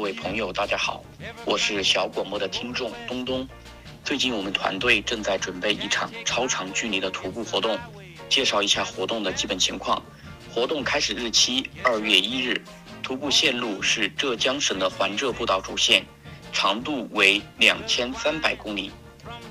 各位朋友，大家好，我是小广播的听众东东。最近我们团队正在准备一场超长距离的徒步活动，介绍一下活动的基本情况。活动开始日期二月一日，徒步线路是浙江省的环浙步道主线，长度为两千三百公里。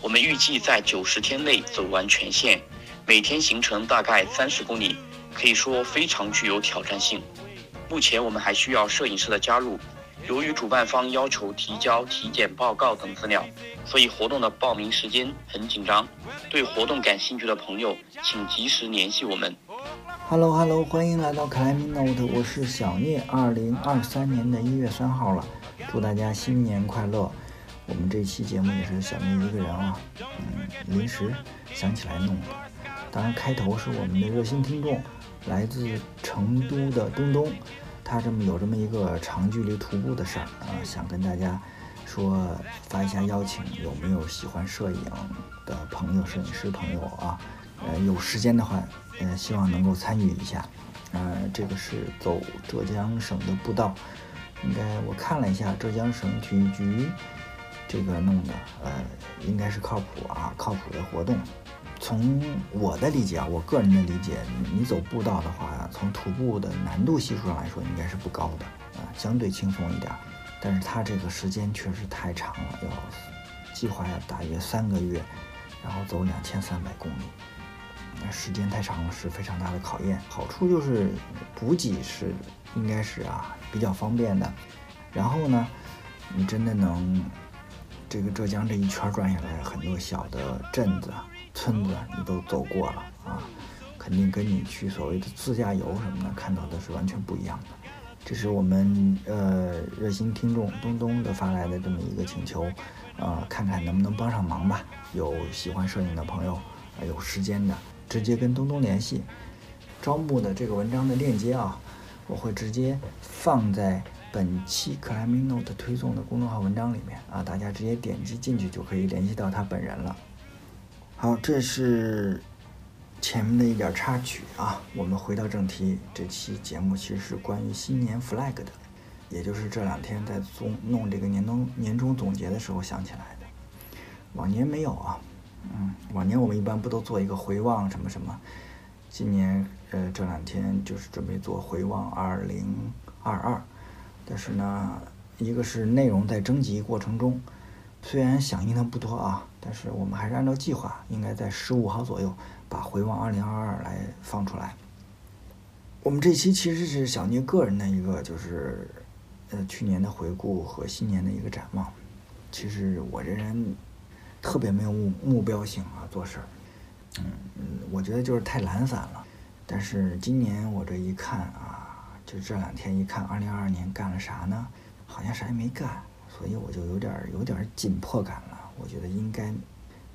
我们预计在九十天内走完全线，每天行程大概三十公里，可以说非常具有挑战性。目前我们还需要摄影师的加入。由于主办方要求提交体检报告等资料，所以活动的报名时间很紧张。对活动感兴趣的朋友，请及时联系我们。Hello Hello，欢迎来到 Climbing Note，我是小聂。二零二三年的一月三号了，祝大家新年快乐。我们这期节目也是小聂一个人啊，嗯，临时想起来弄的。当然，开头是我们的热心听众，来自成都的东东。他这么有这么一个长距离徒步的事儿啊，想跟大家说发一下邀请，有没有喜欢摄影的朋友、摄影师朋友啊？呃，有时间的话，呃，希望能够参与一下。呃，这个是走浙江省的步道，应该我看了一下浙江省体育局这个弄的，呃，应该是靠谱啊，靠谱的活动。从我的理解啊，我个人的理解，你走步道的话，从徒步的难度系数上来说，应该是不高的啊，相对轻松一点。但是它这个时间确实太长了，要计划要大约三个月，然后走两千三百公里，那时间太长了，是非常大的考验。好处就是补给是应该是啊比较方便的，然后呢，你真的能这个浙江这一圈转下来，很多小的镇子。村子你都走过了啊，肯定跟你去所谓的自驾游什么的看到的是完全不一样的。这是我们呃热心听众东东的发来的这么一个请求，呃，看看能不能帮上忙吧。有喜欢摄影的朋友，有时间的，直接跟东东联系。招募的这个文章的链接啊，我会直接放在本期 Climbing Note 推送的公众号文章里面啊，大家直接点击进去就可以联系到他本人了。好，这是前面的一点插曲啊。我们回到正题，这期节目其实是关于新年 flag 的，也就是这两天在总弄这个年终年终总结的时候想起来的。往年没有啊，嗯，往年我们一般不都做一个回望什么什么？今年呃这两天就是准备做回望二零二二，但是呢，一个是内容在征集过程中。虽然响应的不多啊，但是我们还是按照计划，应该在十五号左右把回望二零二二来放出来。我们这期其实是小聂个人的一个，就是呃去年的回顾和新年的一个展望。其实我这人特别没有目目标性啊，做事儿，嗯嗯，我觉得就是太懒散了。但是今年我这一看啊，就这两天一看，二零二二年干了啥呢？好像啥也没干。所以我就有点有点紧迫感了，我觉得应该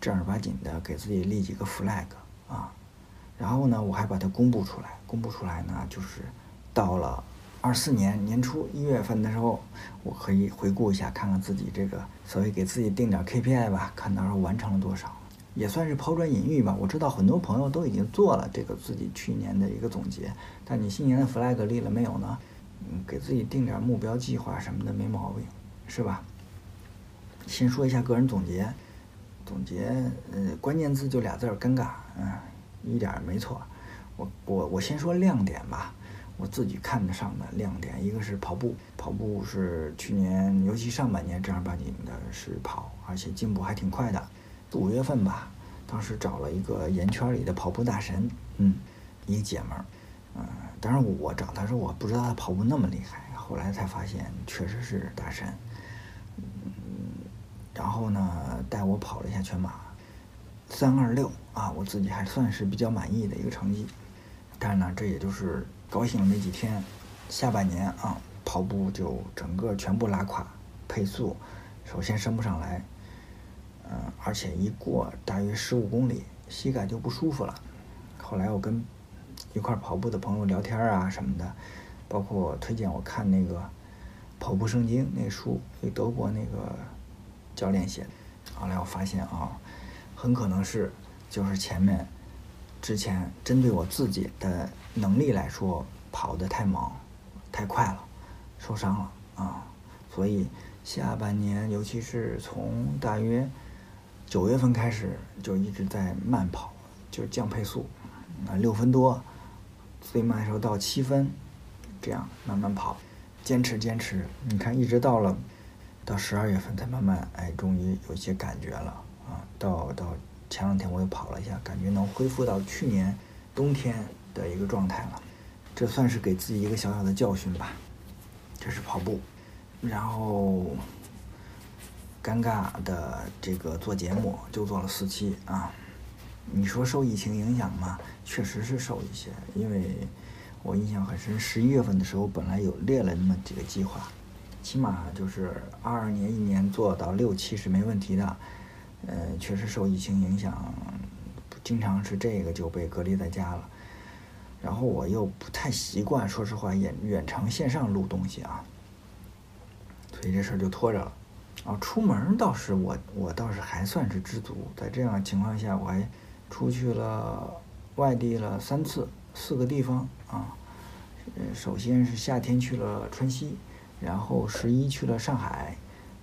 正儿八经的给自己立几个 flag 啊，然后呢，我还把它公布出来，公布出来呢，就是到了二四年年初一月份的时候，我可以回顾一下，看看自己这个所谓给自己定点 KPI 吧，看到时候完成了多少，也算是抛砖引玉吧。我知道很多朋友都已经做了这个自己去年的一个总结，但你新年的 flag 立了没有呢？嗯，给自己定点目标计划什么的没毛病。是吧？先说一下个人总结，总结，呃，关键字就俩字儿，尴尬，嗯，一点没错。我我我先说亮点吧，我自己看得上的亮点，一个是跑步，跑步是去年，尤其上半年正儿八经的是跑，而且进步还挺快的。五月份吧，当时找了一个圆圈里的跑步大神，嗯，一个姐们儿，嗯，当然我找她时我不知道她跑步那么厉害，后来才发现确实是大神。然后呢，带我跑了一下全马，三二六啊，我自己还算是比较满意的一个成绩。但是呢，这也就是高兴了没几天，下半年啊，跑步就整个全部拉垮，配速首先升不上来，嗯，而且一过大约十五公里，膝盖就不舒服了。后来我跟一块跑步的朋友聊天啊什么的，包括推荐我看那个《跑步圣经》那书，德国那个。教练写的，后来我发现啊，很可能是就是前面之前针对我自己的能力来说跑得太猛，太快了，受伤了啊。所以下半年，尤其是从大约九月份开始，就一直在慢跑，就降配速，啊，六分多，最慢的时候到七分，这样慢慢跑，坚持坚持。你看，一直到了到十二月份才慢慢，哎，终于有些感觉了啊。到到前两天我又跑了一下，感觉能恢复到去年冬天的一个状态了。这算是给自己一个小小的教训吧。这是跑步，然后尴尬的这个做节目就做了四期啊。你说受疫情影响吗？确实是受一些，因为我印象很深，十一月份的时候本来有列了那么几个计划，起码就是二二年一年做到六期是没问题的。呃，确实受疫情影响，经常是这个就被隔离在家了。然后我又不太习惯，说实话，远远程线上录东西啊，所以这事儿就拖着了。啊，出门倒是我我倒是还算是知足，在这样情况下，我还出去了外地了三次，四个地方啊。首先是夏天去了川西，然后十一去了上海，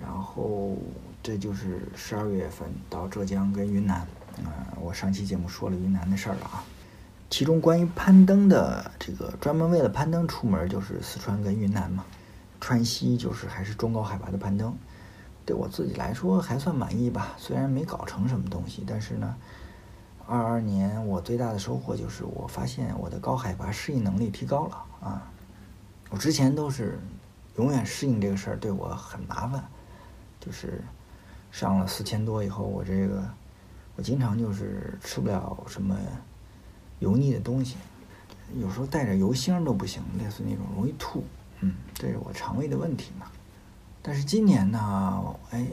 然后这就是十二月份到浙江跟云南。啊，我上期节目说了云南的事儿了啊。其中关于攀登的这个，专门为了攀登出门就是四川跟云南嘛，川西就是还是中高海拔的攀登，对我自己来说还算满意吧。虽然没搞成什么东西，但是呢，二二年我最大的收获就是我发现我的高海拔适应能力提高了啊。我之前都是永远适应这个事儿对我很麻烦，就是上了四千多以后，我这个我经常就是吃不了什么。油腻的东西，有时候带着油星都不行，类似那种容易吐，嗯，这是我肠胃的问题嘛。但是今年呢，哎，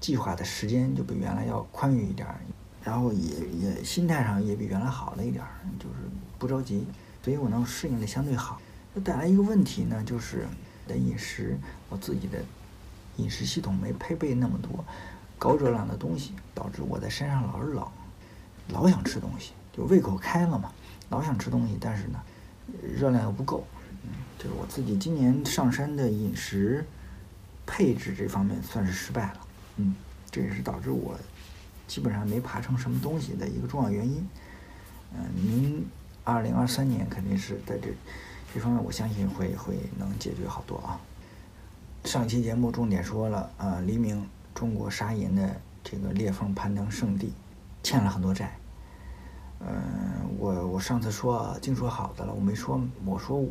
计划的时间就比原来要宽裕一点儿，然后也也心态上也比原来好了一点儿，就是不着急，所以我能适应的相对好。就带来一个问题呢，就是的饮食，我自己的饮食系统没配备那么多高热量的东西，导致我在山上老是冷，老想吃东西。就胃口开了嘛，老想吃东西，但是呢，热量又不够，嗯，就是我自己今年上山的饮食配置这方面算是失败了，嗯，这也是导致我基本上没爬成什么东西的一个重要原因。嗯，您二零二三年肯定是在这这方面，我相信会会能解决好多啊。上期节目重点说了，呃，黎明中国沙银的这个裂缝攀登圣地欠了很多债。嗯，我我上次说净说好的了，我没说我说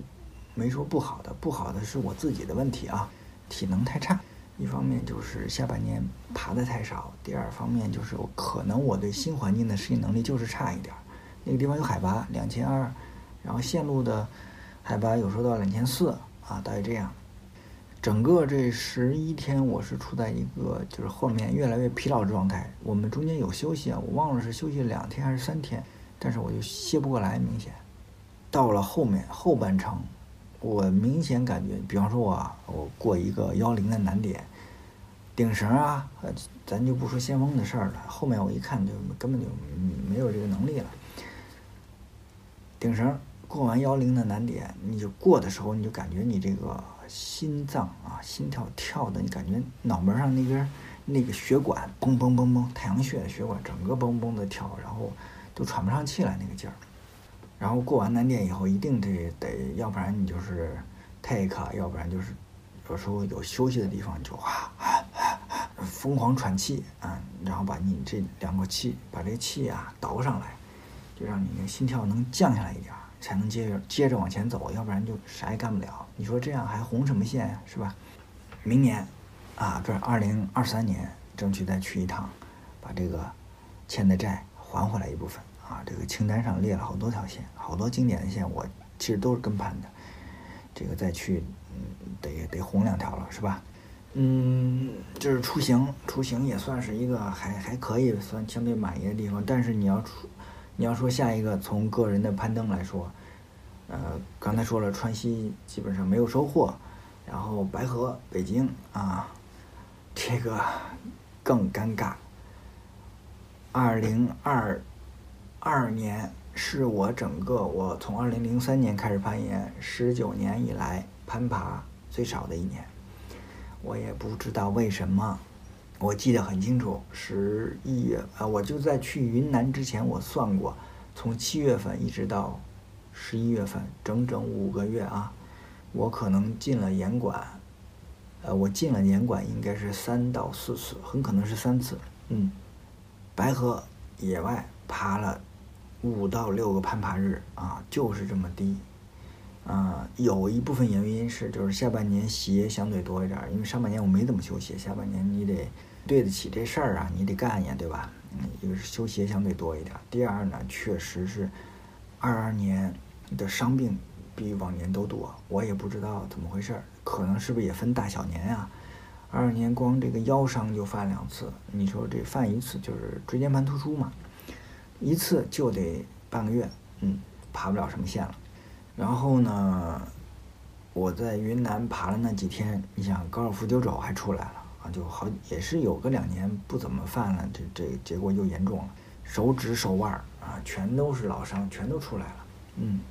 没说不好的，不好的是我自己的问题啊，体能太差。一方面就是下半年爬的太少，第二方面就是可能我对新环境的适应能力就是差一点。那个地方有海拔两千二，然后线路的海拔有时候到两千四啊，大概这样。整个这十一天我是处在一个就是后面越来越疲劳状态。我们中间有休息啊，我忘了是休息两天还是三天。但是我就歇不过来，明显到了后面后半程，我明显感觉，比方说我我过一个幺零的难点，顶绳啊，呃，咱就不说先锋的事儿了，后面我一看就根本就没有这个能力了。顶绳过完幺零的难点，你就过的时候，你就感觉你这个心脏啊，心跳跳的，你感觉脑门上那边那个血管嘣嘣嘣嘣，太阳穴的血管整个嘣嘣的跳，然后。都喘不上气来那个劲儿，然后过完难点以后，一定得得，要不然你就是 take，要不然就是有时候有休息的地方就啊疯狂喘气啊，然后把你这两口气，把这气啊倒上来，就让你那心跳能降下来一点，才能接着接着往前走，要不然就啥也干不了。你说这样还红什么线呀，是吧？明年啊，不是二零二三年，争取再去一趟，把这个欠的债。还回来一部分啊！这个清单上列了好多条线，好多经典的线，我其实都是跟盘的。这个再去，嗯，得得红两条了，是吧？嗯，就是出行，出行也算是一个还还可以算相对满意的地方。但是你要出，你要说下一个从个人的攀登来说，呃，刚才说了川西基本上没有收获，然后白河、北京啊，这个更尴尬。二零二二年是我整个我从二零零三年开始攀岩，十九年以来攀爬最少的一年。我也不知道为什么。我记得很清楚，十一月啊，我就在去云南之前，我算过，从七月份一直到十一月份，整整五个月啊，我可能进了严管，呃，我进了严管应该是三到四次，很可能是三次。嗯，白河野外爬了五到六个攀爬日啊，就是这么低。啊，有一部分原因是就是下半年鞋相对多一点，因为上半年我没怎么修鞋，下半年你得对得起这事儿啊，你得干呀，对吧？嗯，一个是修鞋相对多一点，第二呢，确实是二二年的伤病比往年都多，我也不知道怎么回事儿，可能是不是也分大小年呀？二二年光这个腰伤就犯两次，你说这犯一次就是椎间盘突出嘛，一次就得半个月，嗯，爬不了什么线了。然后呢，我在云南爬了那几天，你想高尔夫球肘还出来了啊，就好也是有个两年不怎么犯了，这这结果又严重了，手指手腕啊全都是老伤，全都出来了。嗯，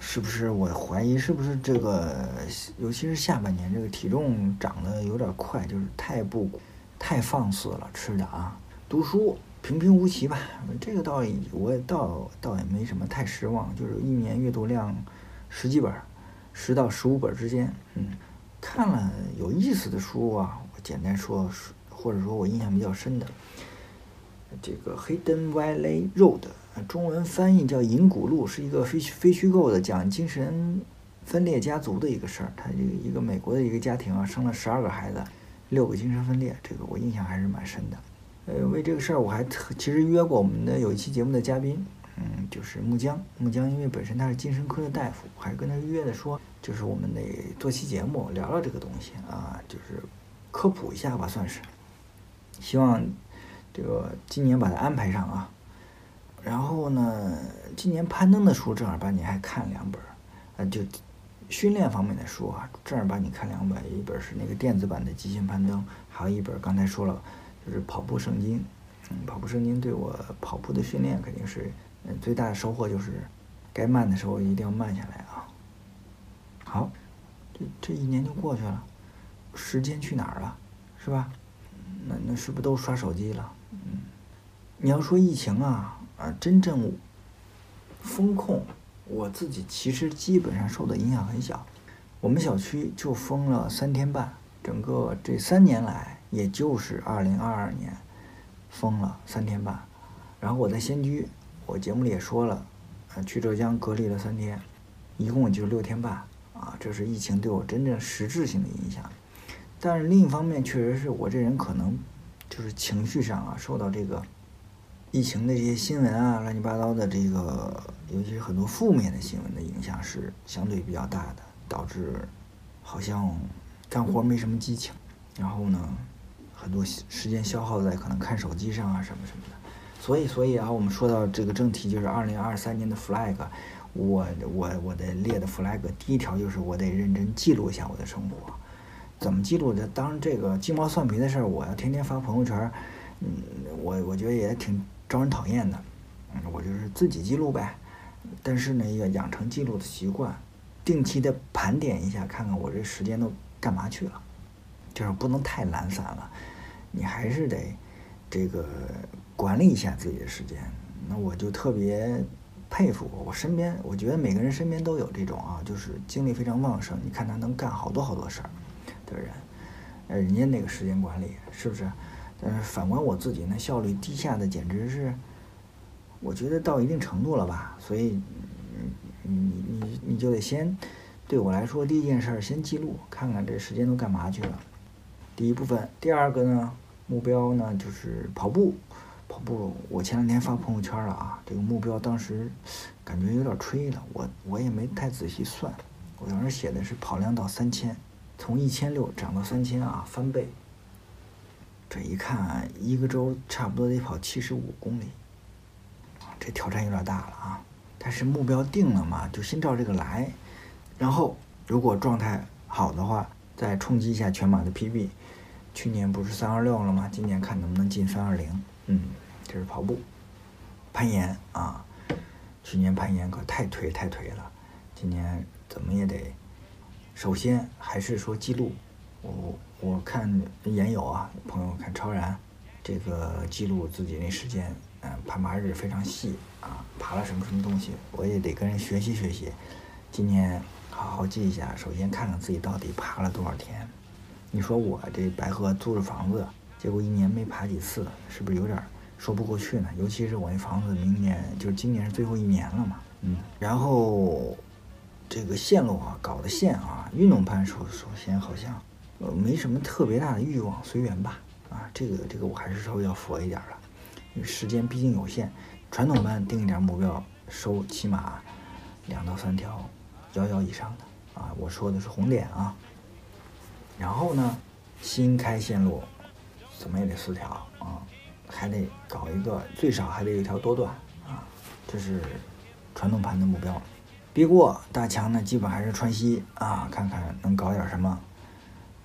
是不是？我怀疑是不是这个，尤其是下半年这个体重长得有点快，就是太不太放肆了吃的啊。读书平平无奇吧，这个倒也我倒倒也没什么太失望，就是一年阅读量。十几本，十到十五本之间，嗯，看了有意思的书啊，我简单说，或者说我印象比较深的，这个《Hidden Valley Road》，中文翻译叫《银谷路》，是一个非非虚构的，讲精神分裂家族的一个事儿。他这个一个美国的一个家庭啊，生了十二个孩子，六个精神分裂，这个我印象还是蛮深的。呃，为这个事儿我还特其实约过我们的有一期节目的嘉宾。嗯，就是木江，木江因为本身他是精神科的大夫，还跟他约的说，就是我们得做期节目聊聊这个东西啊，就是科普一下吧，算是。希望这个今年把它安排上啊。然后呢，今年攀登的书正儿八经还看两本，呃，就训练方面的书啊，正儿八经看两本，一本是那个电子版的《极限攀登》，还有一本刚才说了，就是跑步圣经。嗯，跑步圣经对我跑步的训练肯定是。嗯，最大的收获就是，该慢的时候一定要慢下来啊。好，这这一年就过去了，时间去哪儿了，是吧？那那是不是都刷手机了？嗯，你要说疫情啊，啊，真正风控，我自己其实基本上受的影响很小。我们小区就封了三天半，整个这三年来，也就是二零二二年封了三天半，然后我在仙居。我节目里也说了，呃，去浙江隔离了三天，一共就六天半，啊，这是疫情对我真正实质性的影响。但是另一方面，确实是我这人可能就是情绪上啊，受到这个疫情的这些新闻啊，乱七八糟的这个，尤其是很多负面的新闻的影响是相对比较大的，导致好像干活没什么激情，然后呢，很多时间消耗在可能看手机上啊什么什么的。所以，所以啊，我们说到这个正题，就是二零二三年的 flag，我我我的列的 flag 第一条就是我得认真记录一下我的生活，怎么记录的？当，这个鸡毛蒜皮的事儿，我要天天发朋友圈，嗯，我我觉得也挺招人讨厌的，嗯，我就是自己记录呗。但是呢，要养成记录的习惯，定期的盘点一下，看看我这时间都干嘛去了，就是不能太懒散了，你还是得这个。管理一下自己的时间，那我就特别佩服我身边，我觉得每个人身边都有这种啊，就是精力非常旺盛，你看他能干好多好多事儿的人，呃，人家那个时间管理是不是？但是反观我自己，那效率低下的简直是，我觉得到一定程度了吧。所以，你你你你就得先，对我来说，第一件事儿先记录，看看这时间都干嘛去了。第一部分，第二个呢，目标呢就是跑步。跑步，我前两天发朋友圈了啊，这个目标当时感觉有点吹了，我我也没太仔细算，我当时写的是跑量到三千，从一千六涨到三千啊，翻倍。这一看，一个周差不多得跑七十五公里，这挑战有点大了啊。但是目标定了嘛，就先照这个来，然后如果状态好的话，再冲击一下全马的 PB。去年不是三二六了吗？今年看能不能进三二零。嗯。这是跑步，攀岩啊！去年攀岩可太颓太颓了，今年怎么也得，首先还是说记录，我我看研友啊，朋友看超然，这个记录自己那时间，嗯，攀爬日非常细啊，爬了什么什么东西，我也得跟人学习学习。今年好好记一下，首先看看自己到底爬了多少天。你说我这白河租着房子，结果一年没爬几次，是不是有点说不过去呢？尤其是我那房子明年就是今年是最后一年了嘛，嗯。然后这个线路啊，搞的线啊，运动攀首首先好像呃没什么特别大的欲望，随缘吧。啊，这个这个我还是稍微要佛一点了，因为时间毕竟有限。传统班定一点目标，收起码两到三条幺幺以上的啊，我说的是红点啊。然后呢，新开线路，怎么也得四条啊，还得搞一个，最少还得有一条多段啊，这是传统盘的目标。别过大强呢，基本还是川西啊，看看能搞点什么。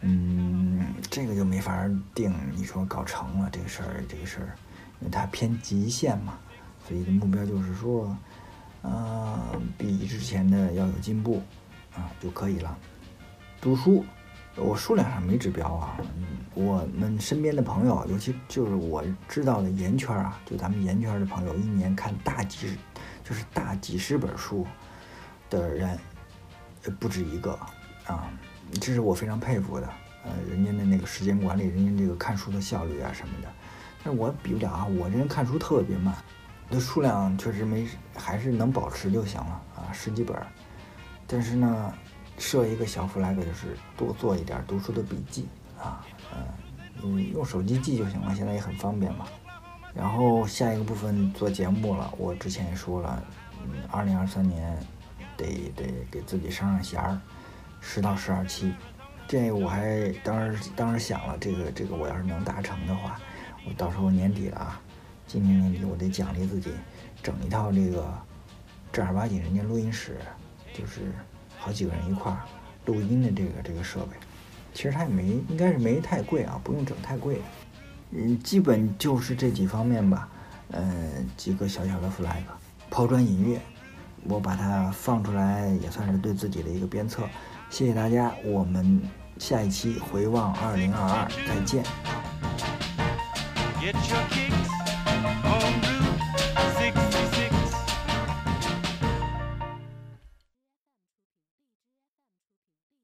嗯，这个就没法定。你说搞成了这个事儿，这个事儿，因为它偏极限嘛，所以的目标就是说，呃，比之前的要有进步啊就可以了。读书。我数量上没指标啊，我们身边的朋友，尤其就是我知道的研圈啊，就咱们研圈的朋友，一年看大几十，就是大几十本书的人，不止一个啊，这是我非常佩服的。呃，人家的那个时间管理，人家这个看书的效率啊什么的，但是我比不了啊，我这人看书特别慢，那数量确实没，还是能保持就行了啊，十几本，但是呢。设一个小 flag，就是多做一点读书的笔记啊，嗯，你用手机记就行了，现在也很方便嘛。然后下一个部分做节目了，我之前也说了，嗯，二零二三年得得给自己上上弦儿，十到十二期。这我还当时当时想了，这个这个我要是能达成的话，我到时候年底了啊，今年年底我得奖励自己，整一套这个正儿八经人家录音室，就是。好几个人一块儿录音的这个这个设备，其实它也没应该是没太贵啊，不用整太贵的，嗯，基本就是这几方面吧，嗯，几个小小的 flag，抛砖引玉，我把它放出来也算是对自己的一个鞭策，谢谢大家，我们下一期回望二零二二再见。